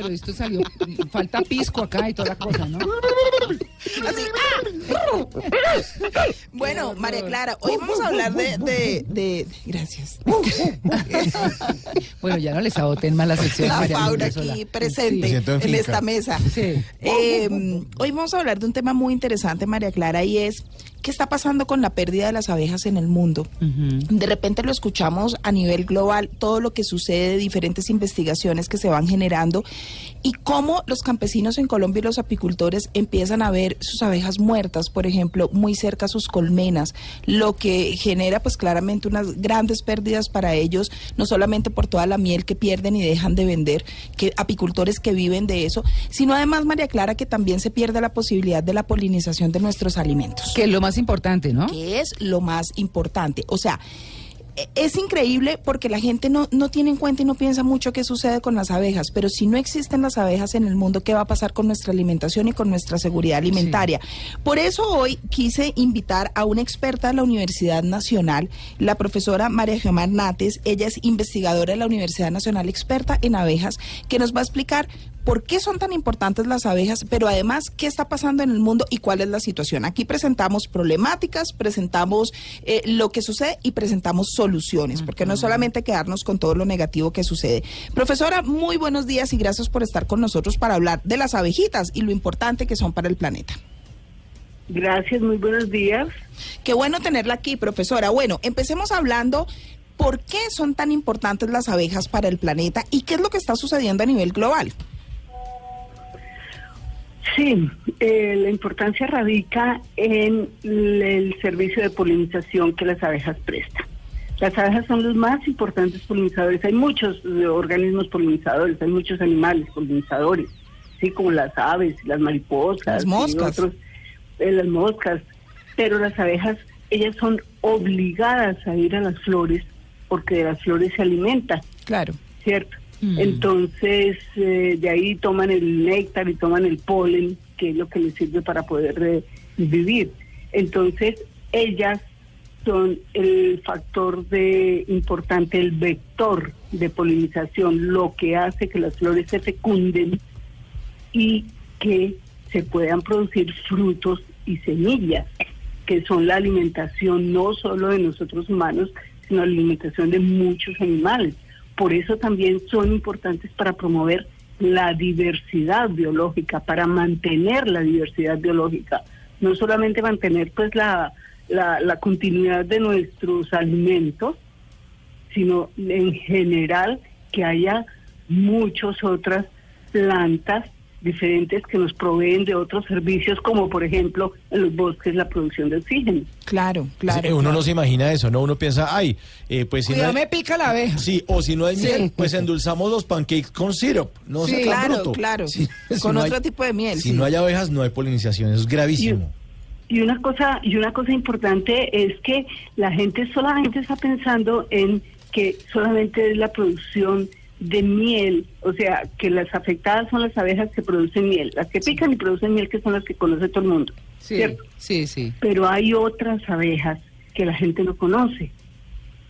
pero esto salió, falta pisco acá y toda la cosa, ¿no? Así, ¡ah! Bueno, María Clara, hoy vamos a hablar de... de, de- Gracias. Bueno, ya no les saboten más la sección. La María Paula hola. aquí presente en esta mesa. Sí. Eh, hoy vamos a hablar de un tema muy interesante, María Clara, y es qué está pasando con la pérdida de las abejas en el mundo. De repente lo escuchamos a nivel global, todo lo que sucede, diferentes investigaciones que se van generando y cómo los campesinos en Colombia y los apicultores empiezan a ver sus abejas muertas, por ejemplo, muy cerca a sus colmenas, lo que genera pues claramente unas grandes pérdidas para ellos, no solamente por toda la miel que pierden y dejan de vender, que apicultores que viven de eso, sino además, María Clara, que también se pierde la posibilidad de la polinización de nuestros alimentos Que es lo más importante, ¿no? que es lo más importante. O sea, es increíble porque la gente no, no tiene en cuenta y no piensa mucho qué sucede con las abejas, pero si no existen las abejas en el mundo, ¿qué va a pasar con nuestra alimentación y con nuestra seguridad alimentaria? Por eso hoy quise invitar a una experta de la Universidad Nacional, la profesora María Gemma Hernández. Ella es investigadora de la Universidad Nacional, experta en abejas, que nos va a explicar por qué son tan importantes las abejas, pero además qué está pasando en el mundo y cuál es la situación. Aquí presentamos problemáticas, presentamos eh, lo que sucede y presentamos soluciones, porque no es solamente quedarnos con todo lo negativo que sucede. Profesora, muy buenos días y gracias por estar con nosotros para hablar de las abejitas y lo importante que son para el planeta. Gracias, muy buenos días. Qué bueno tenerla aquí, profesora. Bueno, empecemos hablando por qué son tan importantes las abejas para el planeta y qué es lo que está sucediendo a nivel global. Sí, eh, la importancia radica en el servicio de polinización que las abejas prestan. Las abejas son los más importantes polinizadores. Hay muchos eh, organismos polinizadores, hay muchos animales polinizadores, sí, como las aves, las mariposas, Las y moscas. otros, eh, las moscas. Pero las abejas, ellas son obligadas a ir a las flores porque de las flores se alimentan. Claro. ¿cierto? Mm. Entonces, eh, de ahí toman el néctar y toman el polen, que es lo que les sirve para poder eh, vivir. Entonces, ellas son el factor de importante, el vector de polinización, lo que hace que las flores se fecunden y que se puedan producir frutos y semillas, que son la alimentación no solo de nosotros humanos, sino la alimentación de muchos animales. Por eso también son importantes para promover la diversidad biológica, para mantener la diversidad biológica, no solamente mantener pues la, la, la continuidad de nuestros alimentos, sino en general que haya muchas otras plantas diferentes que nos proveen de otros servicios, como por ejemplo en los bosques la producción de oxígeno. Claro, claro. Uno claro. no se imagina eso, ¿no? Uno piensa, ay, eh, pues si no hay, me pica la abeja. sí, o si no hay Sí. miel, pues endulzamos los pancakes con syrup. No Sí, claro, bruto. claro. Sí, si Con no otro hay- tipo de miel. Si sí. no hay abejas, no hay polinización. Eso es gravísimo. Y una cosa y una cosa importante es que la gente solamente está pensando en que solamente es la producción de miel, o sea, que las afectadas son las abejas que producen miel, las que pican y producen miel que son las que conoce todo el mundo, Sí, ¿cierto? sí, sí. Pero hay otras abejas que la gente no conoce,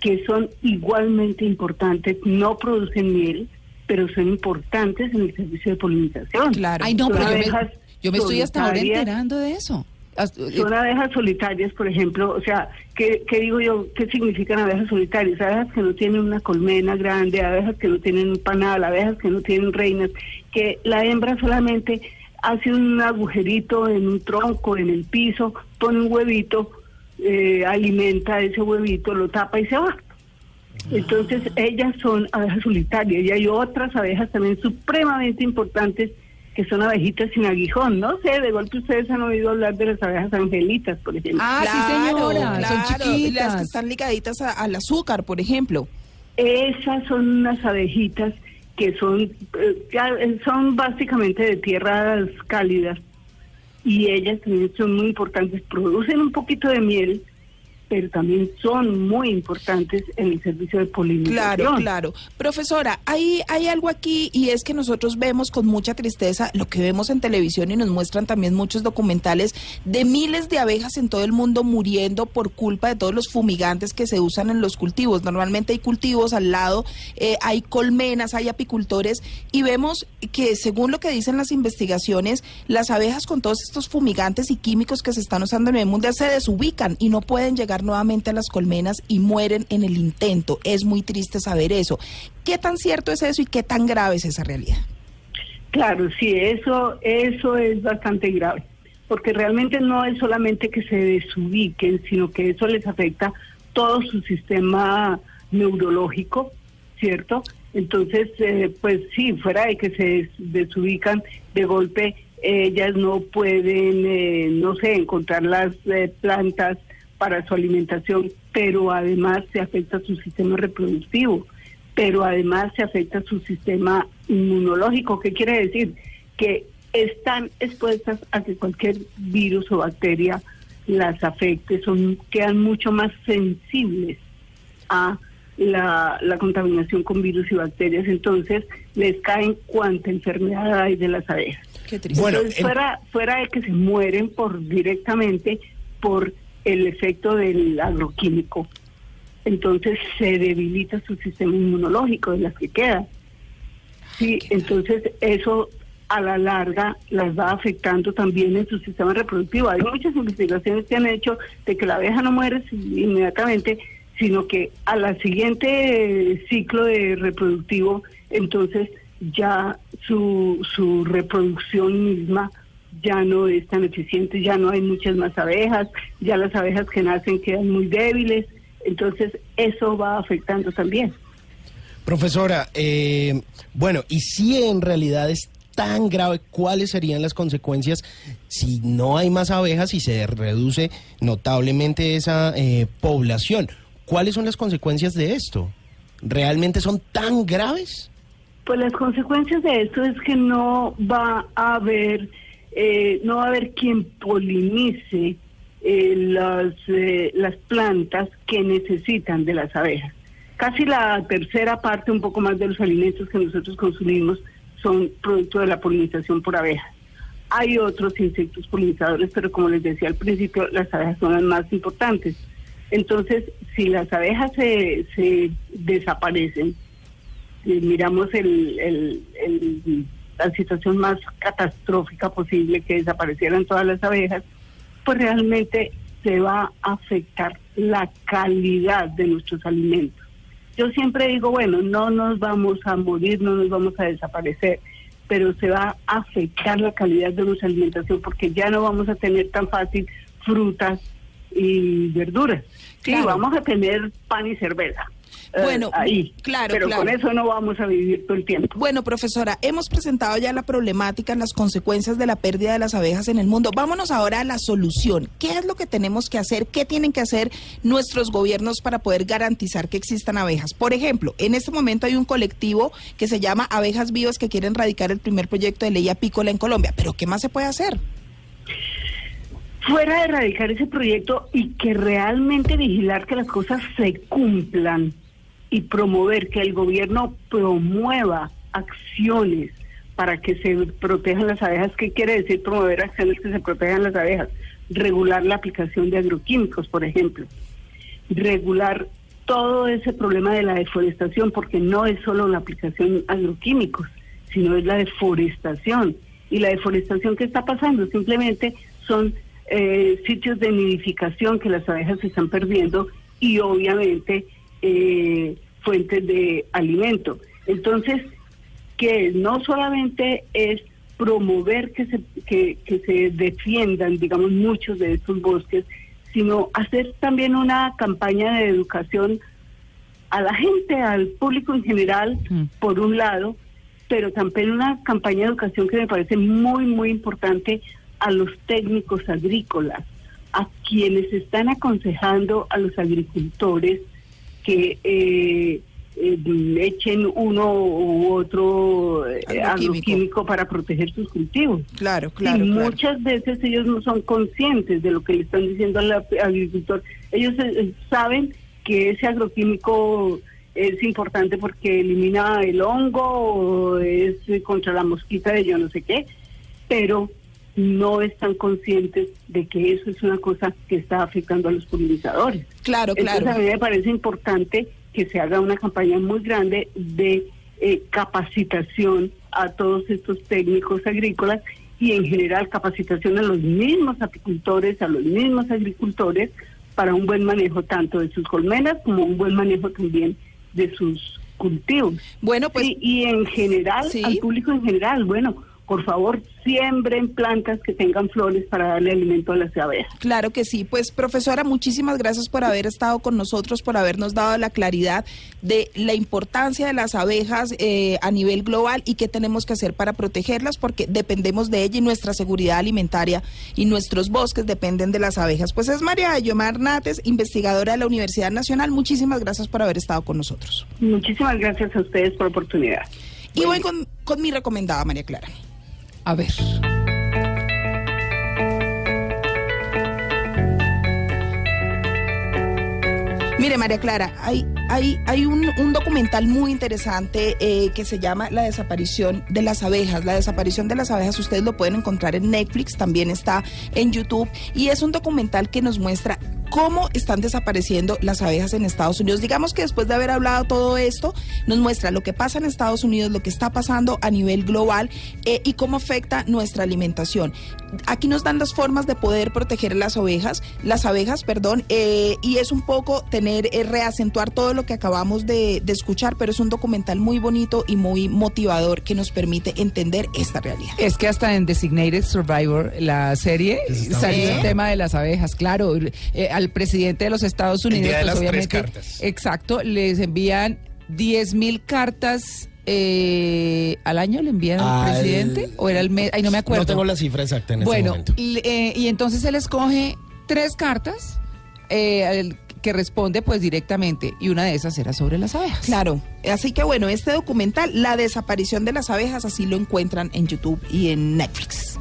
que son igualmente importantes, no producen miel, pero son importantes en el servicio de polinización. Claro. Ay, no, Son pero yo me, abejas yo me estoy hasta ahora enterando de eso. Hasta- eh, Son abejas solitarias, por ejemplo, o sea, ¿qué, qué digo yo? ¿Qué significan abejas solitarias? Abejas que no tienen una colmena grande, abejas que no tienen un panal, abejas que no tienen reinas, que la hembra solamente hace un agujerito en un tronco, en el piso, pone un huevito, eh, alimenta ese huevito, lo tapa y se va. Entonces, ellas son abejas solitarias y hay otras abejas también supremamente importantes que son abejitas sin aguijón. No sé, de golpe ustedes han oído hablar de las abejas angelitas, por ejemplo. Ah, sí, señora, son Las chiquitas. que están ligaditas a- al azúcar, por ejemplo. Esas son unas abejitas que son, eh, eh, son básicamente de tierras cálidas y ellas también son muy importantes, producen un poquito de miel, pero también son muy importantes en el servicio de polinización. Claro, claro. Profesora, hay, hay algo aquí y es que nosotros vemos con mucha tristeza lo que vemos en televisión y nos muestran también muchos documentales de miles de abejas en todo el mundo muriendo por culpa de todos los fumigantes que se usan en los cultivos. Normalmente hay cultivos al lado, eh, hay colmenas, hay apicultores y vemos que según lo que dicen las investigaciones, las abejas con todos estos fumigantes y químicos que se están usando en el mundo se desubican y no pueden llegar nuevamente a las colmenas y mueren en el intento. Es muy triste saber eso. ¿Qué tan cierto es eso y qué tan grave es esa realidad? Claro, sí, eso, eso es bastante grave, porque realmente no es solamente que se desubiquen, sino que eso les afecta todo su sistema neurológico, ¿cierto? Entonces, eh, pues sí, fuera de que se desubican de golpe, ellas no pueden, eh, no sé, encontrar las eh, plantas para su alimentación, pero además se afecta su sistema reproductivo, pero además se afecta su sistema inmunológico. ¿Qué quiere decir? Que están expuestas a que cualquier virus o bacteria las afecte, son quedan mucho más sensibles a la, contaminación con virus y bacterias, entonces les caen cuanta enfermedad hay de las abejas. Qué triste. Bueno, fuera, fuera de que se mueren por directamente por el efecto del agroquímico. Entonces se debilita su sistema inmunológico de las que quedan. Sí, entonces eso a la larga las va afectando también en su sistema reproductivo. Hay muchas investigaciones que han hecho de que la abeja no muere inmediatamente, sino que a la siguiente ciclo de reproductivo, entonces ya su, su reproducción misma ya no es tan eficiente, ya no hay muchas más abejas, ya las abejas que nacen quedan muy débiles, entonces eso va afectando también. Profesora, eh, bueno, y si en realidad es tan grave, ¿cuáles serían las consecuencias si no hay más abejas y se reduce notablemente esa eh, población? ¿Cuáles son las consecuencias de esto? ¿Realmente son tan graves? Pues las consecuencias de esto es que no va a haber eh, no va a haber quien polinice eh, las, eh, las plantas que necesitan de las abejas. Casi la tercera parte, un poco más de los alimentos que nosotros consumimos son producto de la polinización por abejas. Hay otros insectos polinizadores, pero como les decía al principio, las abejas son las más importantes. Entonces, si las abejas se, se desaparecen, miramos el, el la situación más catastrófica posible, que desaparecieran todas las abejas, pues realmente se va a afectar la calidad de nuestros alimentos. Yo siempre digo, bueno, no nos vamos a morir, no nos vamos a desaparecer, pero se va a afectar la calidad de nuestra alimentación porque ya no vamos a tener tan fácil frutas y verduras. Sí, vamos a tener pan y cerveza, bueno, ahí. Claro, Pero claro. con eso no vamos a vivir todo el tiempo. Bueno, profesora, hemos presentado ya la problemática, las consecuencias de la pérdida de las abejas en el mundo. Vámonos ahora a la solución. ¿Qué es lo que tenemos que hacer? ¿Qué tienen que hacer nuestros gobiernos para poder garantizar que existan abejas? Por ejemplo, en este momento hay un colectivo que se llama Abejas Vivas que quieren radicar el primer proyecto de ley apícola en Colombia. ¿Pero qué más se puede hacer? Fuera de erradicar ese proyecto y que realmente vigilar que las cosas se cumplan y promover que el gobierno promueva acciones para que se protejan las abejas. ¿Qué quiere decir promover acciones que se protejan las abejas? Regular la aplicación de agroquímicos, por ejemplo. Regular todo ese problema de la deforestación, porque no es solo la aplicación de agroquímicos, sino es la deforestación. Y la deforestación que está pasando simplemente son eh, sitios de nidificación que las abejas se están perdiendo y obviamente eh, fuentes de alimento. Entonces, que no solamente es promover que se, que, que se defiendan, digamos, muchos de estos bosques, sino hacer también una campaña de educación a la gente, al público en general, Mm. por un lado, pero también una campaña de educación que me parece muy, muy importante a los técnicos agrícolas, a quienes están aconsejando a los agricultores que, eh, eh, echen uno u otro eh, Agroquímico. para proteger sus cultivos. Claro, y claro. claro. muchas veces ellos no son conscientes de lo que le están diciendo al agricultor. Ellos eh, eh, saben que ese agroquímico es importante porque elimina el hongo o es contra la mosquita de yo no sé qué, pero no están conscientes de que eso es una cosa que está afectando a los polinizadores. Claro, Entonces claro. a mí me parece importante que se haga una campaña muy grande de eh, capacitación a todos estos técnicos agrícolas y en general capacitación a los mismos apicultores, a los mismos agricultores para un buen manejo tanto de sus colmenas como un buen manejo también de sus cultivos. Bueno, pues y, y en general, Sí. al público en general, bueno, por favor, siembren plantas que tengan flores para darle alimento a las abejas. Claro que sí. Pues profesora, muchísimas gracias por haber estado con nosotros, por habernos dado la claridad de la importancia de las abejas eh, a nivel global y qué tenemos que hacer para protegerlas, porque dependemos de ella y nuestra seguridad alimentaria y nuestros bosques dependen de las abejas. Pues es María Yomar Nates, investigadora de la Universidad Nacional. Muchísimas gracias por haber estado con nosotros. Muchísimas gracias a ustedes por la oportunidad. Y voy con, con mi recomendada, María Clara. A ver. Mire, María Clara, hay, hay, hay un, un documental muy interesante eh, que se llama La desaparición de las abejas. La desaparición de las abejas ustedes lo pueden encontrar en Netflix, también está en YouTube y es un documental que nos muestra cómo están desapareciendo las abejas en Estados Unidos. Digamos que después de haber hablado todo esto, nos muestra lo que pasa en Estados Unidos, lo que está pasando a nivel global eh, y cómo afecta nuestra alimentación. Aquí nos dan las formas de poder proteger las ovejas, las abejas, perdón, eh, y es un poco tener, eh, reacentuar todo lo que acabamos de, de escuchar, pero es un documental muy bonito y muy motivador que nos permite entender esta realidad. Es que hasta en Designated Survivor, la serie, salió bien. el tema de las abejas. Claro, eh, al presidente de los Estados Unidos, día de pues las tres obviamente, cartas. exacto, les envían 10 mil cartas eh, al año, le envían al, Al- presidente, o era el mes, ay, no me acuerdo. No tengo la cifra exacta en este Bueno, momento. l- eh, y entonces él escoge tres cartas eh, al- que responde pues directamente y una de esas era sobre las abejas. Claro, así que bueno, este documental, La desaparición de las abejas, así lo encuentran en YouTube y en Netflix.